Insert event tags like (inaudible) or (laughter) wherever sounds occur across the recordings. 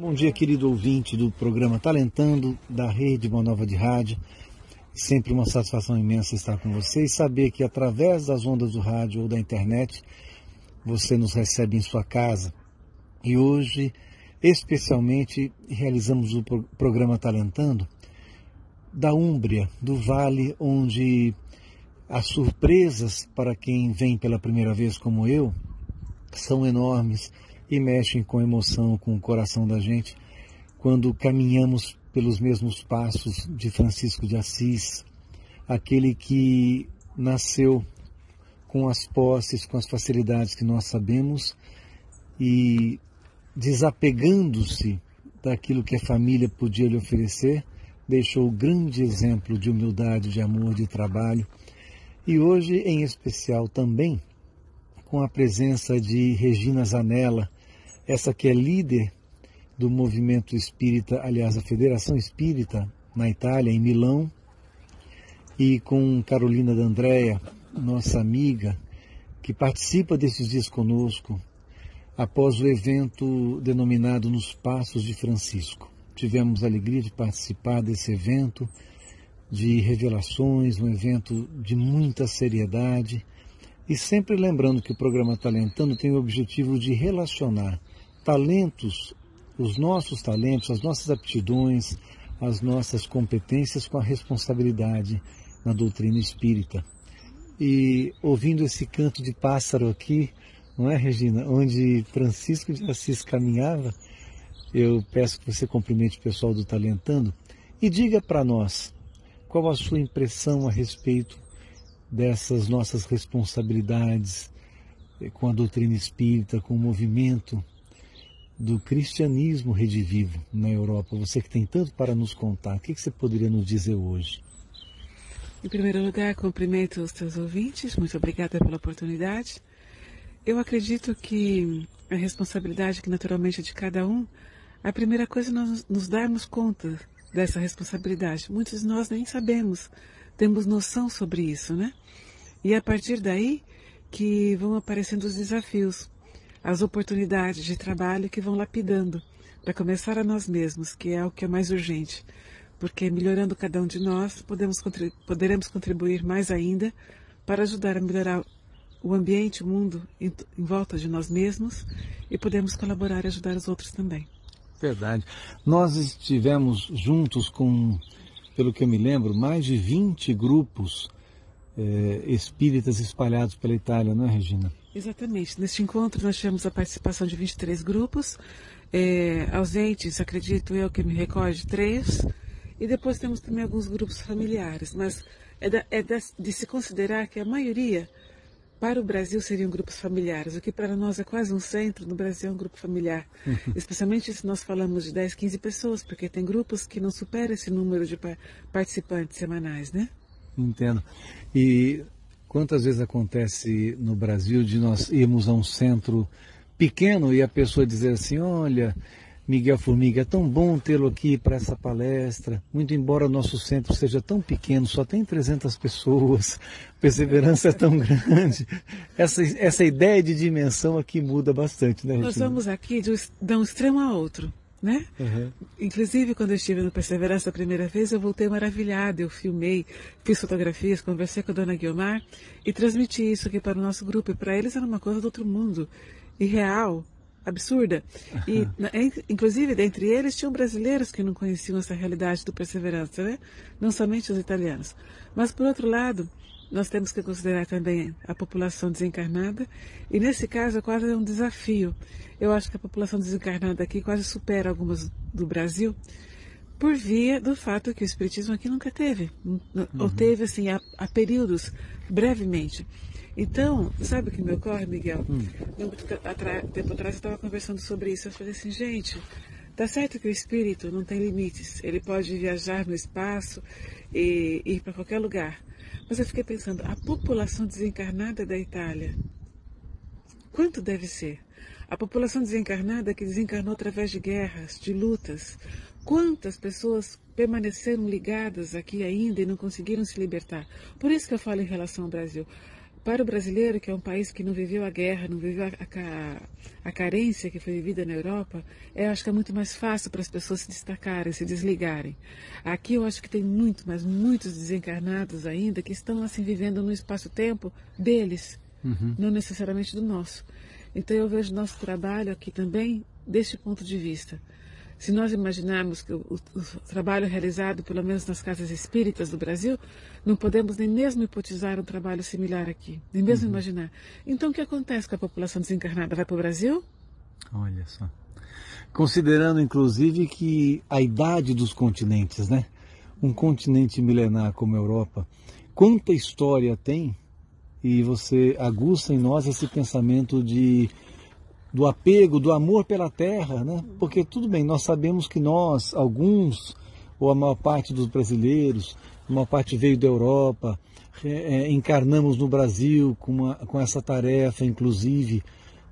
Bom dia, querido ouvinte do programa Talentando, da Rede Nova de Rádio. Sempre uma satisfação imensa estar com você e saber que através das ondas do rádio ou da internet você nos recebe em sua casa. E hoje, especialmente, realizamos o programa Talentando da Úmbria, do vale onde as surpresas para quem vem pela primeira vez como eu são enormes e mexem com emoção, com o coração da gente, quando caminhamos pelos mesmos passos de Francisco de Assis, aquele que nasceu com as posses, com as facilidades que nós sabemos e desapegando-se daquilo que a família podia lhe oferecer, deixou grande exemplo de humildade, de amor, de trabalho. E hoje, em especial, também com a presença de Regina Zanella, essa que é líder do movimento espírita, aliás, a Federação Espírita na Itália, em Milão, e com Carolina D'Andrea, nossa amiga, que participa desses dias conosco, após o evento denominado Nos Passos de Francisco. Tivemos a alegria de participar desse evento, de revelações, um evento de muita seriedade, e sempre lembrando que o programa Talentando tem o objetivo de relacionar talentos, os nossos talentos, as nossas aptidões, as nossas competências com a responsabilidade na doutrina espírita. E ouvindo esse canto de pássaro aqui, não é, Regina? Onde Francisco de Assis caminhava, eu peço que você cumprimente o pessoal do Talentando e diga para nós qual a sua impressão a respeito dessas nossas responsabilidades eh, com a doutrina espírita, com o movimento do cristianismo redivivo na Europa. Você que tem tanto para nos contar, o que você poderia nos dizer hoje? Em primeiro lugar, cumprimento os teus ouvintes, muito obrigada pela oportunidade. Eu acredito que a responsabilidade que naturalmente é de cada um, a primeira coisa é nós nos darmos conta dessa responsabilidade. Muitos de nós nem sabemos, temos noção sobre isso, né? E a partir daí que vão aparecendo os desafios as oportunidades de trabalho que vão lapidando, para começar a nós mesmos, que é o que é mais urgente. Porque melhorando cada um de nós, podemos, poderemos contribuir mais ainda para ajudar a melhorar o ambiente, o mundo em, em volta de nós mesmos e podemos colaborar e ajudar os outros também. Verdade. Nós estivemos juntos com, pelo que eu me lembro, mais de 20 grupos eh, espíritas espalhados pela Itália, não é, Regina? Exatamente. Neste encontro nós tivemos a participação de 23 grupos, é, ausentes, acredito eu que me recorde, três, e depois temos também alguns grupos familiares, mas é, da, é da, de se considerar que a maioria para o Brasil seriam grupos familiares, o que para nós é quase um centro, no Brasil é um grupo familiar. (laughs) Especialmente se nós falamos de 10, 15 pessoas, porque tem grupos que não superam esse número de participantes semanais, né? Entendo. E Quantas vezes acontece no Brasil de nós irmos a um centro pequeno e a pessoa dizer assim, olha, Miguel Formiga, é tão bom tê-lo aqui para essa palestra, muito embora o nosso centro seja tão pequeno, só tem 300 pessoas, perseverança é tão grande. Essa, essa ideia de dimensão aqui muda bastante, né, Nós vamos aqui de um extremo a outro né? Uhum. Inclusive, quando eu estive no Perseverança a primeira vez, eu voltei maravilhada. Eu filmei, fiz fotografias, conversei com a dona Guilmar e transmiti isso aqui para o nosso grupo. E para eles era uma coisa do outro mundo, irreal, absurda. E, uhum. inclusive, dentre eles, tinham brasileiros que não conheciam essa realidade do Perseverança, né? Não somente os italianos. Mas, por outro lado, nós temos que considerar também a população desencarnada, e nesse caso é quase um desafio. Eu acho que a população desencarnada aqui quase supera algumas do Brasil, por via do fato que o Espiritismo aqui nunca teve, uhum. ou teve assim, a, a, períodos, brevemente. Então, sabe o que me ocorre, Miguel? Hum. Tempo atrás eu estava conversando sobre isso, eu falei assim, gente, Tá certo que o espírito não tem limites, ele pode viajar no espaço e ir para qualquer lugar. Mas eu fiquei pensando, a população desencarnada da Itália, quanto deve ser? A população desencarnada que desencarnou através de guerras, de lutas, quantas pessoas permaneceram ligadas aqui ainda e não conseguiram se libertar? Por isso que eu falo em relação ao Brasil. Para o brasileiro, que é um país que não viveu a guerra, não viveu a, a, a carência que foi vivida na Europa, eu acho que é muito mais fácil para as pessoas se destacarem, se desligarem. Aqui eu acho que tem muito, mas muitos desencarnados ainda que estão assim vivendo no espaço-tempo deles, uhum. não necessariamente do nosso. Então eu vejo nosso trabalho aqui também deste ponto de vista. Se nós imaginarmos que o, o, trabalho realizado, pelo menos nas casas espíritas do Brasil, não podemos nem mesmo hipotizar um trabalho similar aqui, nem mesmo uhum. imaginar. Então, o que acontece com a população desencarnada? Vai para o Brasil? Olha só. Considerando, inclusive, que a idade dos continentes, né? Um continente milenar como a Europa, quanta história tem e você aguça em nós esse pensamento de do apego, do amor pela terra, né? Porque tudo bem, nós sabemos que nós, alguns, ou a maior parte dos brasileiros, a maior parte veio da Europa, é, é, encarnamos no Brasil com, uma, com essa tarefa, inclusive,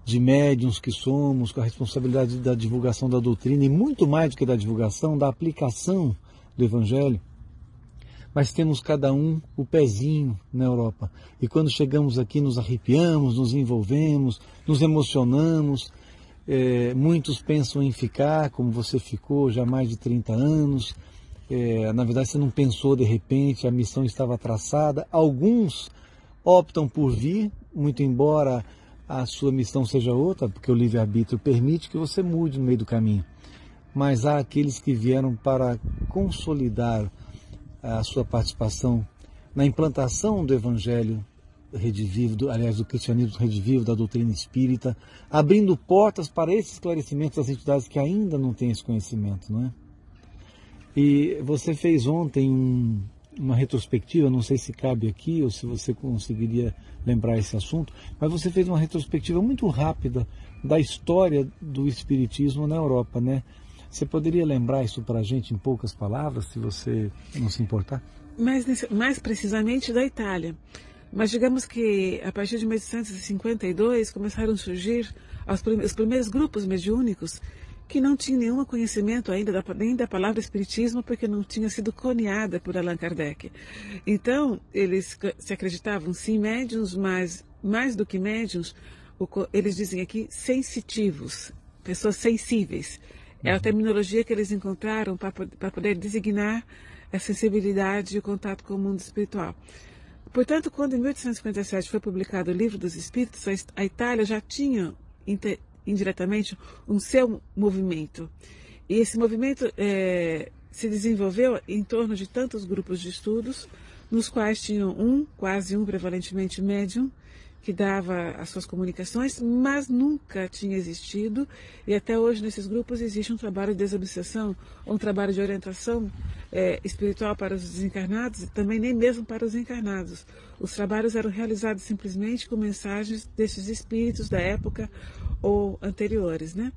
de médiums que somos, com a responsabilidade da divulgação da doutrina e muito mais do que da divulgação, da aplicação do Evangelho mas temos cada um o pezinho na Europa. E quando chegamos aqui, nos arrepiamos, nos envolvemos, nos emocionamos. É, muitos pensam em ficar, como você ficou já há mais de 30 anos. É, na verdade, você não pensou de repente, a missão estava traçada. Alguns optam por vir, muito embora a sua missão seja outra, porque o livre-arbítrio permite que você mude no meio do caminho. Mas há aqueles que vieram para consolidar a sua participação na implantação do Evangelho redivivo, do, aliás, do cristianismo redivivo, da doutrina espírita, abrindo portas para esse esclarecimento das entidades que ainda não têm esse conhecimento, não é? E você fez ontem um, uma retrospectiva, não sei se cabe aqui ou se você conseguiria lembrar esse assunto, mas você fez uma retrospectiva muito rápida da história do espiritismo na Europa, né? Você poderia lembrar isso para a gente em poucas palavras, se você não se importar? Mais, mais precisamente da Itália. Mas digamos que a partir de 1852 começaram a surgir os primeiros grupos mediúnicos que não tinham nenhum conhecimento ainda da, nem da palavra espiritismo, porque não tinha sido coneada por Allan Kardec. Então, eles se acreditavam sim médiums, mas mais do que médiums, eles dizem aqui sensitivos, pessoas sensíveis. É a terminologia que eles encontraram para poder designar a sensibilidade e o contato com o mundo espiritual. Portanto, quando em 1857 foi publicado o Livro dos Espíritos, a Itália já tinha indiretamente um seu movimento. E esse movimento é, se desenvolveu em torno de tantos grupos de estudos, nos quais tinham um, quase um prevalentemente médium, que dava as suas comunicações, mas nunca tinha existido, e até hoje nesses grupos existe um trabalho de desobsessão, um trabalho de orientação é, espiritual para os desencarnados e também nem mesmo para os encarnados. Os trabalhos eram realizados simplesmente com mensagens desses espíritos da época ou anteriores, né?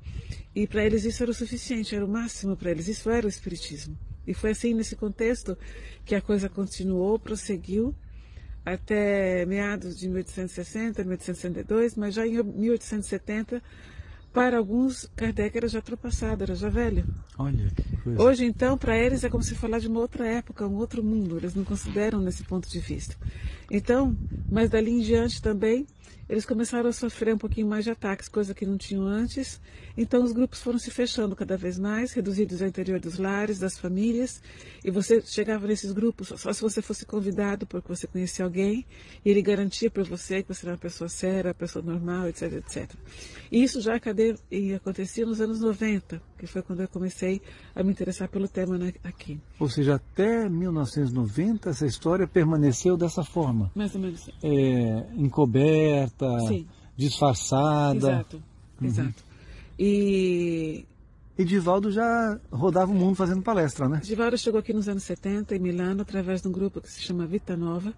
E para eles isso era o suficiente, era o máximo para eles, isso era o espiritismo. E foi assim nesse contexto que a coisa continuou, prosseguiu até meados de 1860, 1862, mas já em 1870, para alguns, Kardec era já ultrapassado, era já velho. Olha, que coisa. Hoje, então, para eles é como se falar de uma outra época, um outro mundo. Eles não consideram nesse ponto de vista. Então, mas dali em diante também, eles começaram a sofrer um pouquinho mais de ataques, coisa que não tinham antes. Então os grupos foram se fechando cada vez mais, reduzidos ao interior dos lares, das famílias. E você chegava nesses grupos só se você fosse convidado porque você conhecia alguém e ele garantia para você que você era uma pessoa séria, uma pessoa normal, etc, etc. E isso já acontecia nos anos 90, que foi quando eu comecei a me interessar pelo tema aqui. Ou seja, até 1990 essa história permaneceu dessa forma. Mais ou menos. É, encoberta Sim. disfarçada. Exato, uhum. exato. E e Divaldo já rodava o mundo fazendo palestra, né? Divaldo chegou aqui nos anos 70 em Milano através de um grupo que se chama Vita Nova.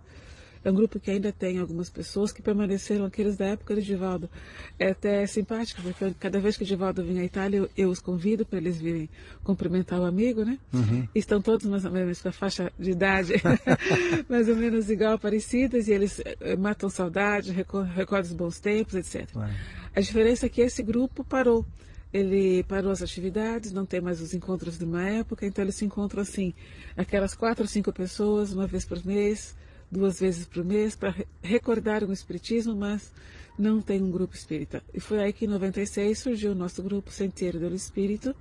É um grupo que ainda tem algumas pessoas que permaneceram aqueles da época de Divaldo. É até simpático, porque cada vez que o Divaldo vinha à Itália, eu, eu os convido para eles virem cumprimentar o amigo, né? Uhum. Estão todos mais ou menos com a faixa de idade (laughs) mais ou menos igual, parecidas, e eles eh, matam saudade, recordam os bons tempos, etc. Ué. A diferença é que esse grupo parou ele parou as atividades, não tem mais os encontros de uma época, então eles se encontram assim, aquelas quatro ou cinco pessoas, uma vez por mês, duas vezes por mês para recordar o Espiritismo, mas não tem um grupo espírita. E foi aí que em 96 surgiu o nosso grupo Sentiero do Espírito,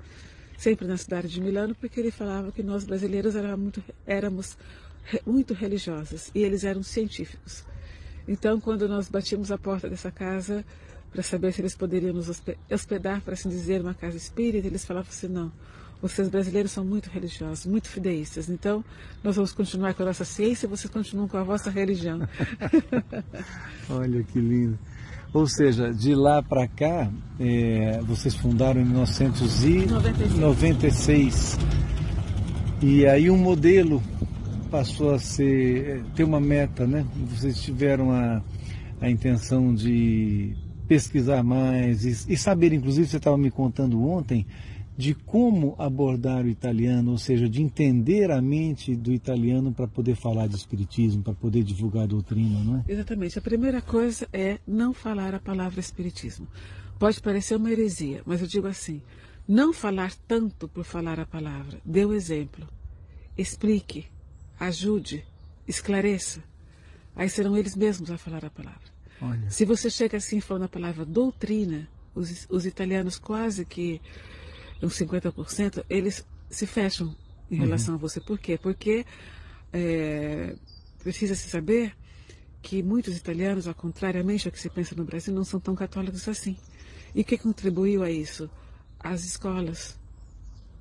sempre na cidade de Milano, porque ele falava que nós brasileiros muito, éramos muito religiosos e eles eram científicos. Então, quando nós batimos a porta dessa casa para saber se eles poderiam nos hospedar, para assim dizer, uma casa espírita, eles falavam assim: não, vocês brasileiros são muito religiosos, muito fideístas. Então, nós vamos continuar com a nossa ciência e vocês continuam com a vossa religião. (laughs) Olha que lindo. Ou seja, de lá para cá, é, vocês fundaram em 1996. E aí um modelo passou a ser, é, ter uma meta, né? Vocês tiveram a, a intenção de pesquisar mais e, e saber, inclusive você estava me contando ontem, de como abordar o italiano, ou seja, de entender a mente do italiano para poder falar de espiritismo, para poder divulgar a doutrina, não é? Exatamente. A primeira coisa é não falar a palavra espiritismo. Pode parecer uma heresia, mas eu digo assim: não falar tanto por falar a palavra. Dê o exemplo. Explique, ajude, esclareça. Aí serão eles mesmos a falar a palavra. Olha. Se você chega assim falando a palavra doutrina, os, os italianos quase que uns 50%, eles se fecham em uhum. relação a você. Por quê? Porque é, precisa se saber que muitos italianos, ao contrariamente ao que se pensa no Brasil, não são tão católicos assim. E o que contribuiu a isso? As escolas,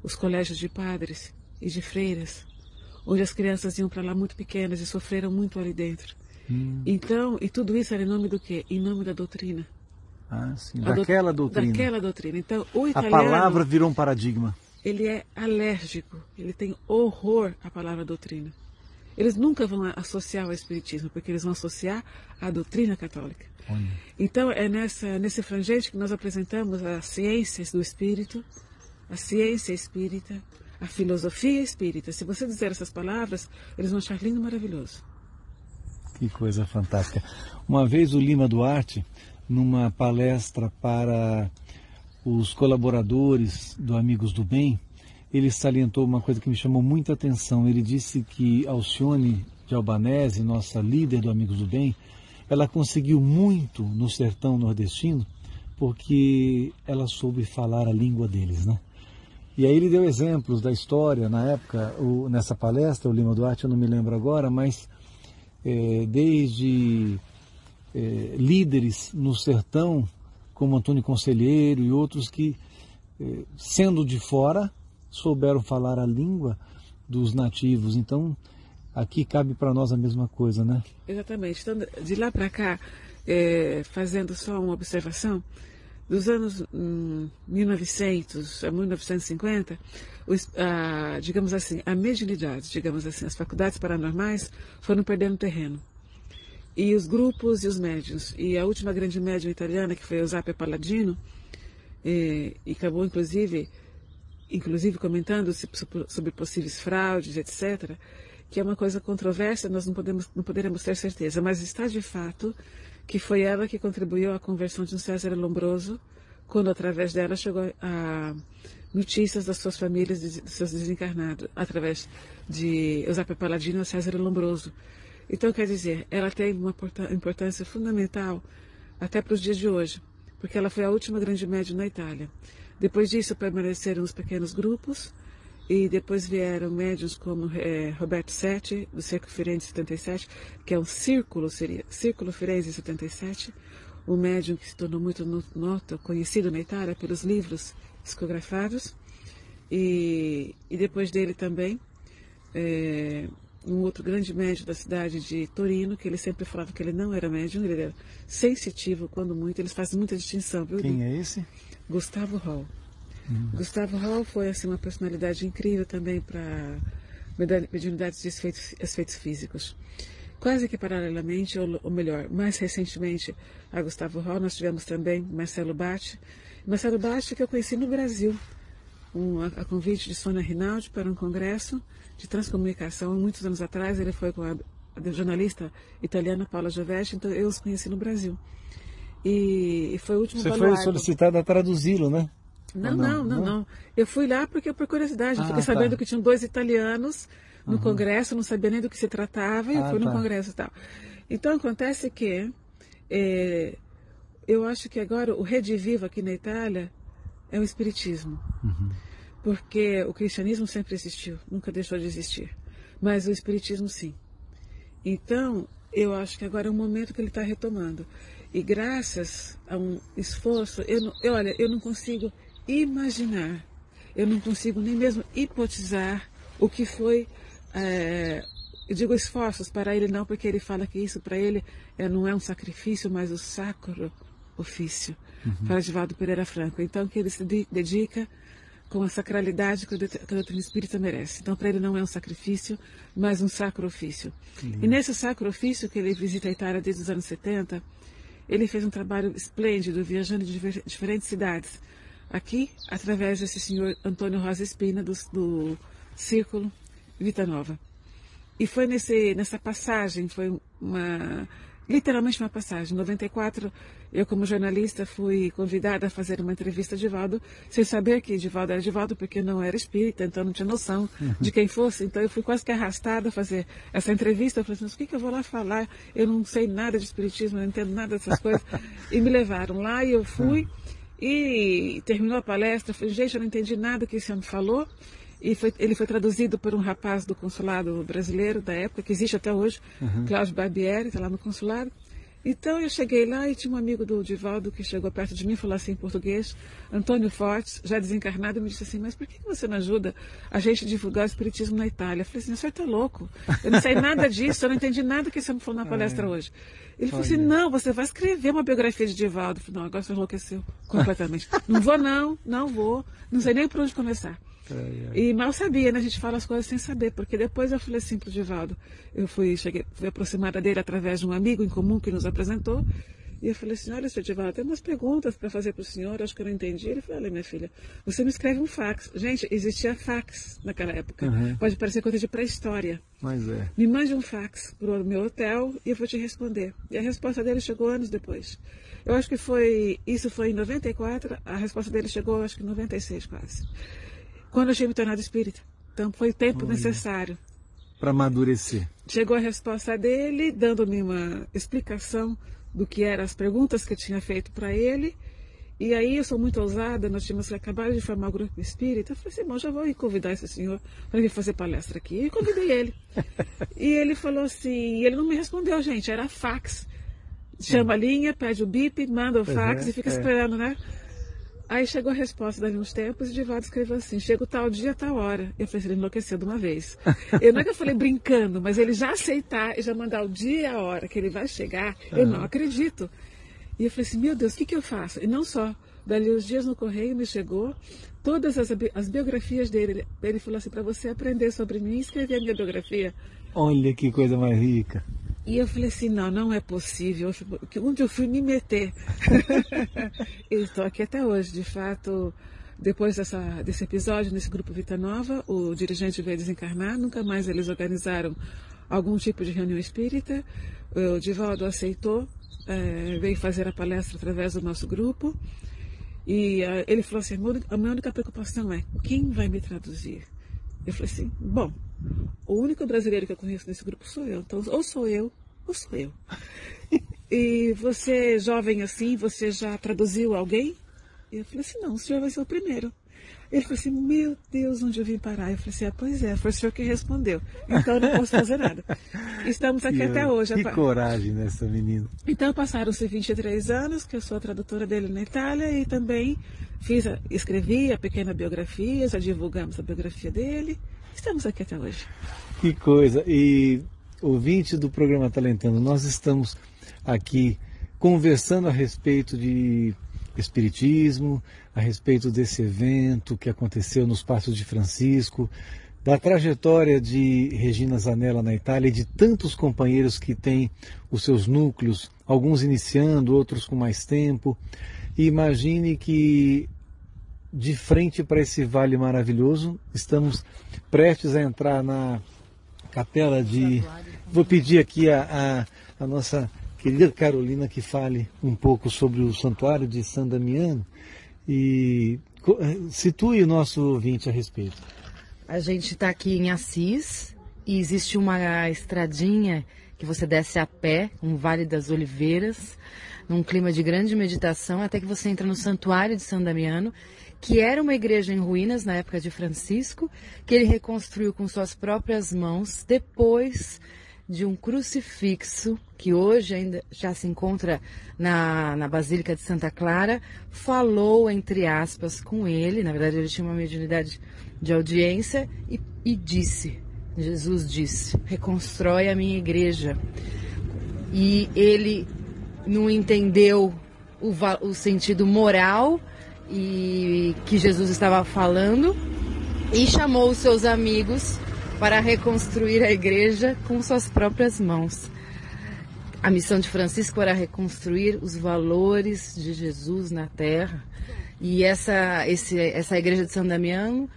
os colégios de padres e de freiras, onde as crianças iam para lá muito pequenas e sofreram muito ali dentro. Hum. Então, e tudo isso era em nome do quê? Em nome da doutrina. Ah, sim. Daquela doutrina. Daquela doutrina. Então, o italiano... A palavra virou um paradigma. Ele é alérgico, ele tem horror à palavra doutrina. Eles nunca vão associar ao Espiritismo, porque eles vão associar à doutrina católica. Olha. Então, é nessa, nesse frangente que nós apresentamos as ciências do Espírito, a ciência espírita, a filosofia espírita. Se você dizer essas palavras, eles vão achar lindo e maravilhoso. Que coisa fantástica. Uma vez o Lima Duarte numa palestra para os colaboradores do Amigos do Bem, ele salientou uma coisa que me chamou muita atenção. Ele disse que Alcione de Albanese, nossa líder do Amigos do Bem, ela conseguiu muito no sertão nordestino porque ela soube falar a língua deles, né? E aí ele deu exemplos da história na época, o, nessa palestra, o Lima Duarte, eu não me lembro agora, mas é, desde é, líderes no sertão, como Antônio Conselheiro e outros que, é, sendo de fora, souberam falar a língua dos nativos. Então, aqui cabe para nós a mesma coisa, né? Exatamente. Então, de lá para cá, é, fazendo só uma observação, dos anos hum, 1900 a 1950, os, a, digamos assim, a mediunidade, digamos assim, as faculdades paranormais foram perdendo terreno. E os grupos e os médios. E a última grande médium italiana, que foi Zappa Palladino, e, e acabou inclusive, inclusive comentando sobre possíveis fraudes, etc., que é uma coisa controversa, nós não, podemos, não poderemos ter certeza, mas está de fato que foi ela que contribuiu à conversão de um César Lombroso, quando através dela chegou a notícias das suas famílias, dos seus desencarnados, através de Eusapia Paladino e César Lombroso. Então, quer dizer, ela tem uma importância fundamental até para os dias de hoje, porque ela foi a última grande médium na Itália. Depois disso, permaneceram os pequenos grupos, e depois vieram médiums como é, Roberto Sete, do Círculo Firenze 77, que é um círculo, seria Círculo Firenze 77, um médium que se tornou muito nota, conhecido na Itália pelos livros psicografados. E, e depois dele também, é, um outro grande médium da cidade de Torino, que ele sempre falava que ele não era médium, ele era sensitivo, quando muito, eles fazem muita distinção, viu? Quem é esse? Gustavo Hall. Hum. Gustavo Hall foi assim, uma personalidade incrível também para mediunidades de efeitos, efeitos físicos. Quase que paralelamente, ou, ou, melhor, mais recentemente a Gustavo Hall, nós tivemos também Marcelo Batti. Marcelo Batti que eu conheci no Brasil, um, a, convite de Sônia Rinaldi para um congresso de transcomunicação. Muitos anos atrás ele foi com a, a jornalista italiana Paula Giovetti, então eu os conheci no Brasil. E, e foi o último Você baluardo. foi solicitado a traduzi-lo, né? Não, não, não, não, não, Eu fui lá porque por curiosidade, ah, fiquei tá. sabendo que tinham dois italianos no uhum. congresso, não sabia nem do que se tratava, e ah, fui tá. no congresso e tal. Então acontece que é, eu acho que agora o redivivo aqui na Itália é o espiritismo. Uhum. Porque o cristianismo sempre existiu, nunca deixou de existir. Mas o espiritismo sim. Então, eu acho que agora é o momento que ele está retomando. E graças a um esforço, eu, não, eu, olha, eu não consigo imaginar, eu não consigo nem mesmo hipotizar o que foi, é, eu digo esforços para ele não, porque ele fala que isso para ele é, não é um sacrifício, mas o sacro ofício, uhum. para Divaldo Pereira Franco. Então, que ele se dedica com a sacralidade que a doutrina espírita merece. Então, para ele não é um sacrifício, mas um sacro ofício. E nesse sacro ofício que ele visita a Itália desde os anos 70, ele fez um trabalho esplêndido, viajando de diferentes cidades. Aqui, através desse senhor Antônio Rosa Espina, do, do Círculo Vita Nova. E foi nesse, nessa passagem, foi uma literalmente uma passagem. Em 94, eu como jornalista fui convidada a fazer uma entrevista a Divaldo, sem saber que Divaldo era Divaldo, porque não era espírita, então não tinha noção uhum. de quem fosse. Então eu fui quase que arrastada a fazer essa entrevista. Eu falei assim, mas o que, que eu vou lá falar? Eu não sei nada de espiritismo, não entendo nada dessas (laughs) coisas. e me levaram lá e eu fui. E terminou a palestra, falei, gente, eu não entendi nada que esse homem falou. E foi, ele foi traduzido por um rapaz do consulado brasileiro da época, que existe até hoje, uhum. Cláudio Barbieri, está lá no consulado. Então eu cheguei lá e tinha um amigo do Divaldo que chegou perto de mim e falou assim em português, Antônio Fortes, já desencarnado, e me disse assim, mas por que você não ajuda a gente a divulgar o espiritismo na Itália? Eu falei assim, o senhor está louco, eu não sei nada (laughs) disso, eu não entendi nada que você me falou na palestra é. hoje. Ele falou assim, não, você vai escrever uma biografia de Divaldo. Eu falei, não, agora você enlouqueceu completamente. não vou não, não vou, não sei nem por onde começar. E mal sabia, né? A gente fala as coisas sem saber, porque depois eu falei assim pro Divaldo, eu fui, cheguei, fui aproximada dele através de um amigo em comum que nos apresentou, e eu falei assim, olha, seu Divaldo, tem umas perguntas para fazer para o senhor, acho que eu não entendi. Ele falou, olha, minha filha, você me escreve um fax. Gente, existia fax naquela época. Uhum. Pode parecer coisa de pré-história. Mas é. Me mande um fax para o meu hotel e eu vou te responder. E a resposta dele chegou anos depois. Eu acho que foi, isso foi em 94, a resposta dele chegou, acho que em 96 quase quando eu tinha me tornado espírita. Então foi o tempo Olha. necessário. Para amadurecer. Chegou a resposta dele, dando-me uma explicação do que eram as perguntas que eu tinha feito para ele. E aí eu sou muito ousada, nós tínhamos acabado de formar o grupo espírita. Eu falei assim, bom, já vou convidar esse senhor para vir fazer palestra aqui. E convidei ele. (laughs) e ele falou assim, ele não me respondeu, gente, era fax. Chama a linha, pede o bip, manda o fax é, e fica é. esperando, né? Aí chegou a resposta dali uns tempos e Divaldo escreveu assim: chega o tal dia, tal hora. Eu falei ele enlouqueceu de uma vez. (laughs) eu não é que eu falei brincando, mas ele já aceitar e já mandar o dia e a hora que ele vai chegar, uhum. eu não acredito. E eu falei assim: meu Deus, o que, que eu faço? E não só. Dali os dias no correio me chegou todas as, as biografias dele. Ele falou assim: para você aprender sobre mim, escrever a minha biografia. Olha que coisa mais rica. E eu falei assim, não, não é possível. Onde eu fui me meter? (laughs) eu estou aqui até hoje, de fato. Depois dessa, desse episódio, nesse grupo Vita Nova, o dirigente veio desencarnar, nunca mais eles organizaram algum tipo de reunião espírita. O Divaldo aceitou, é, veio fazer a palestra através do nosso grupo. E uh, ele falou assim: a minha única preocupação é quem vai me traduzir? Eu falei assim: bom, o único brasileiro que eu conheço nesse grupo sou eu. Então, ou sou eu, ou sou eu. (laughs) E você, jovem assim, você já traduziu alguém? E eu falei assim, não, o senhor vai ser o primeiro. Ele falou assim, meu Deus, onde eu vim parar? Eu falei assim, ah, pois é, foi o senhor que respondeu. Então eu não posso fazer nada. Estamos aqui até hoje. Que coragem nessa menina. Então passaram-se 23 anos, que eu sou a tradutora dele na Itália, e também fiz, a, escrevi a pequena biografia, já divulgamos a biografia dele. Estamos aqui até hoje. Que coisa. E ouvinte do programa Talentando, nós estamos aqui conversando a respeito de espiritismo, a respeito desse evento que aconteceu nos Passos de Francisco, da trajetória de Regina Zanella na Itália e de tantos companheiros que têm os seus núcleos, alguns iniciando, outros com mais tempo. E imagine que de frente para esse vale maravilhoso. Estamos prestes a entrar na capela de. Vou pedir aqui a, a, a nossa querida Carolina que fale um pouco sobre o santuário de San Damiano e situe o nosso ouvinte a respeito. A gente está aqui em Assis, e existe uma estradinha que você desce a pé, um Vale das Oliveiras, num clima de grande meditação, até que você entra no Santuário de São Damiano, que era uma igreja em ruínas na época de Francisco, que ele reconstruiu com suas próprias mãos depois de um crucifixo que hoje ainda já se encontra na, na Basílica de Santa Clara, falou, entre aspas, com ele, na verdade ele tinha uma mediunidade de audiência, e, e disse, Jesus disse, reconstrói a minha igreja. E ele não entendeu o, o sentido moral e que Jesus estava falando e chamou os seus amigos para reconstruir a igreja com suas próprias mãos. A missão de Francisco era reconstruir os valores de Jesus na terra. E essa, esse, essa igreja de São Damiano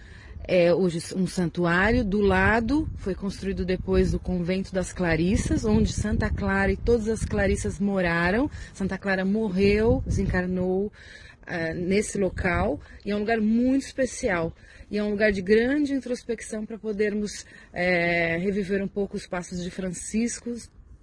é hoje um santuário. Do lado foi construído depois do convento das Clarissas, onde Santa Clara e todas as Clarissas moraram. Santa Clara morreu, desencarnou uh, nesse local e é um lugar muito especial. E é um lugar de grande introspecção para podermos é, reviver um pouco os passos de Francisco,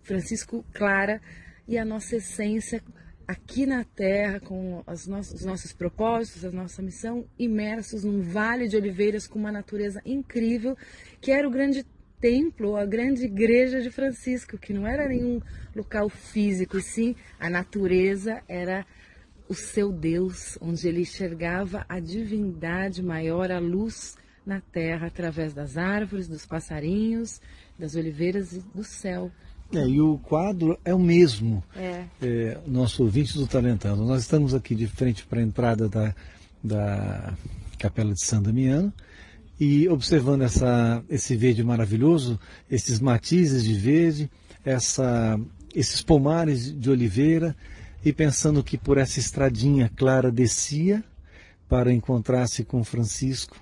Francisco Clara e a nossa essência aqui na Terra, com os nossos, os nossos propósitos, a nossa missão, imersos num vale de oliveiras com uma natureza incrível, que era o grande templo, a grande igreja de Francisco, que não era nenhum local físico, e sim a natureza era o seu Deus, onde ele enxergava a divindade maior, a luz na terra, através das árvores, dos passarinhos, das oliveiras e do céu. É, e o quadro é o mesmo. É. é nosso ouvinte do Talentando. Nós estamos aqui de frente para a entrada da, da Capela de São Damiano e observando essa, esse verde maravilhoso, esses matizes de verde, essa, esses pomares de oliveira, e pensando que por essa estradinha Clara descia para encontrar-se com Francisco,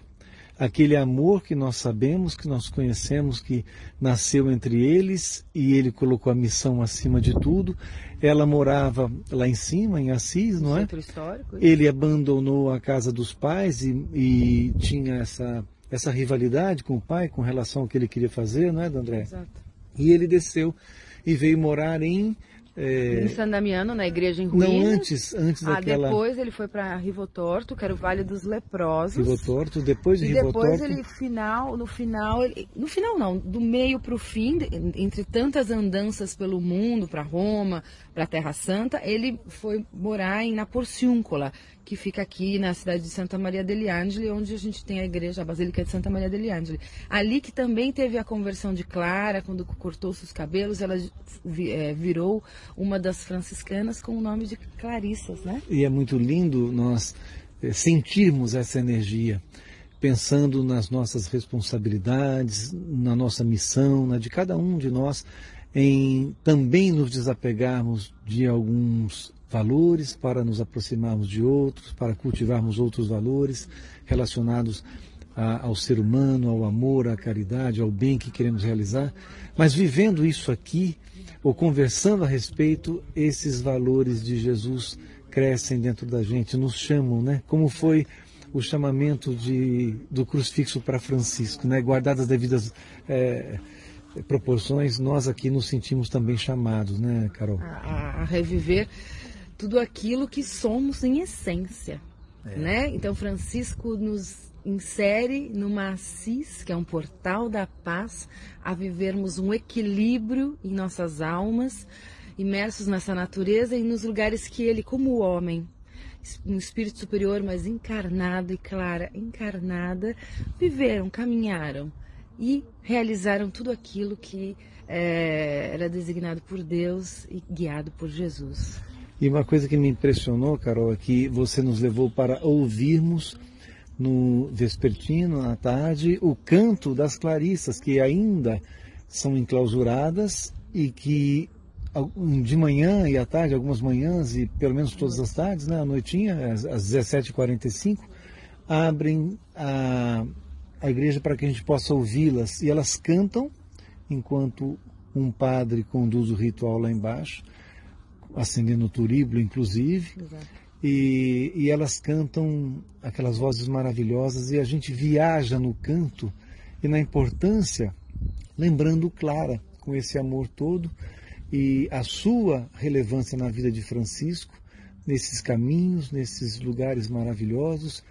aquele amor que nós sabemos, que nós conhecemos, que nasceu entre eles e ele colocou a missão acima de tudo. Ela morava lá em cima, em Assis, não é? Centro histórico. Ele abandonou a casa dos pais e, e, tinha essa, essa rivalidade com o pai com relação ao que ele queria fazer, não é, André? Exato. E ele desceu e veio morar em é... Em San Damiano, na igreja em ruínas. Não, antes, antes ah, daquela... depois ele foi para Rivotorto, que era o Vale dos Leprosos. Rivotorto, depois de e Rivotorto... depois ele, final, no final, ele, no final não, do meio para o fim, entre tantas andanças pelo mundo, para Roma, para a Terra Santa, ele foi morar em Naporciúncula, que fica aqui na cidade de Santa Maria degli Angeli, onde a gente tem a igreja, a Basílica de Santa Maria degli Angeli. Ali que também teve a conversão de Clara, quando cortou seus cabelos, ela é, virou uma das franciscanas com o nome de Clarissas, né? E é muito lindo nós é, sentirmos essa energia, pensando nas nossas responsabilidades, na nossa missão, na de cada um de nós, em também nos desapegarmos de alguns valores para nos aproximarmos de outros, para cultivarmos outros valores relacionados a, ao ser humano, ao amor, à caridade, ao bem que queremos realizar. Mas vivendo isso aqui, ou conversando a respeito, esses valores de Jesus crescem dentro da gente, nos chamam, né? Como foi o chamamento de, do crucifixo para Francisco, né? Guardadas as devidas é, proporções, nós aqui nos sentimos também chamados, né, Carol? A, a reviver tudo aquilo que somos em essência, é. né? Então Francisco nos insere numa assis, que é um portal da paz, a vivermos um equilíbrio em nossas almas, imersos nessa natureza e nos lugares que ele, como homem, um espírito superior, mas encarnado e Clara encarnada, viveram, caminharam e realizaram tudo aquilo que é, era designado por Deus e guiado por Jesus. E uma coisa que me impressionou, Carol, é que você nos levou para ouvirmos no vespertino, à tarde, o canto das Clarissas, que ainda são enclausuradas e que de manhã e à tarde, algumas manhãs e pelo menos todas as tardes, né, à noitinha, às, às 17h45, abrem a, a igreja para que a gente possa ouvi-las. E elas cantam enquanto um padre conduz o ritual lá embaixo acendendo o turíbulo, inclusive. E, e, elas cantam aquelas vozes maravilhosas e a gente viaja no canto e na importância lembrando Clara com esse amor todo e a sua relevância na vida de Francisco, nesses caminhos, nesses lugares maravilhosos.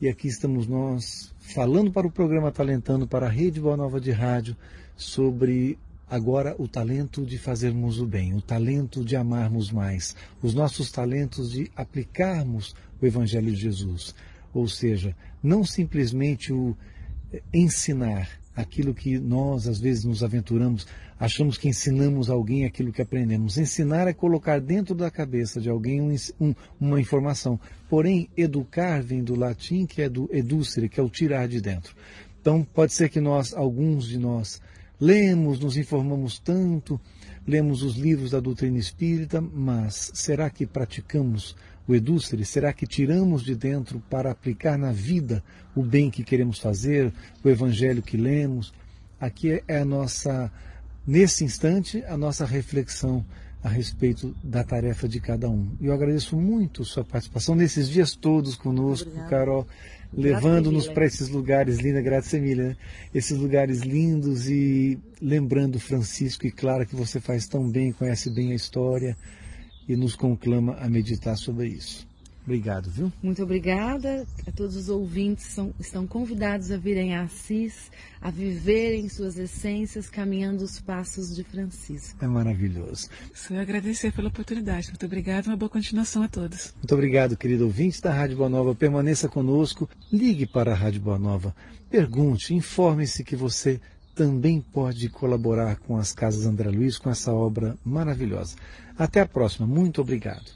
E aqui estamos nós falando para o programa Talentando, para a Rede Boa Nova de Rádio, sobre agora o talento de fazermos o bem, o talento de amarmos mais, os nossos talentos de aplicarmos o Evangelho de Jesus. Ou seja, não simplesmente o ensinar aquilo que nós às vezes nos aventuramos, achamos que ensinamos alguém aquilo que aprendemos. Ensinar é colocar dentro da cabeça de alguém um, um, uma informação. Porém, educar vem do latim, que é do educere, que é o tirar de dentro. Então, pode ser que nós, alguns de nós, lemos, nos informamos tanto, lemos os livros da doutrina espírita, mas será que praticamos o edúcere? Será que tiramos de dentro para aplicar na vida o bem que queremos fazer, o evangelho que lemos? Aqui é a nossa, nesse instante, a nossa reflexão a respeito da tarefa de cada um. E eu agradeço muito sua participação nesses dias todos conosco, Obrigada. Carol, levando-nos para esses lugares lindos, graças Emília, né? esses lugares lindos e lembrando Francisco e Clara que você faz tão bem, conhece bem a história e nos conclama a meditar sobre isso. Obrigado, viu? Muito obrigada. A todos os ouvintes são, estão convidados a virem a Assis, a viverem suas essências, caminhando os passos de Francisco. É maravilhoso. Só agradecer pela oportunidade. Muito obrigado. Uma boa continuação a todos. Muito obrigado, querido ouvinte da Rádio Boa Nova. Permaneça conosco. Ligue para a Rádio Boa Nova. Pergunte, informe-se que você também pode colaborar com as Casas André Luiz, com essa obra maravilhosa. Até a próxima. Muito obrigado.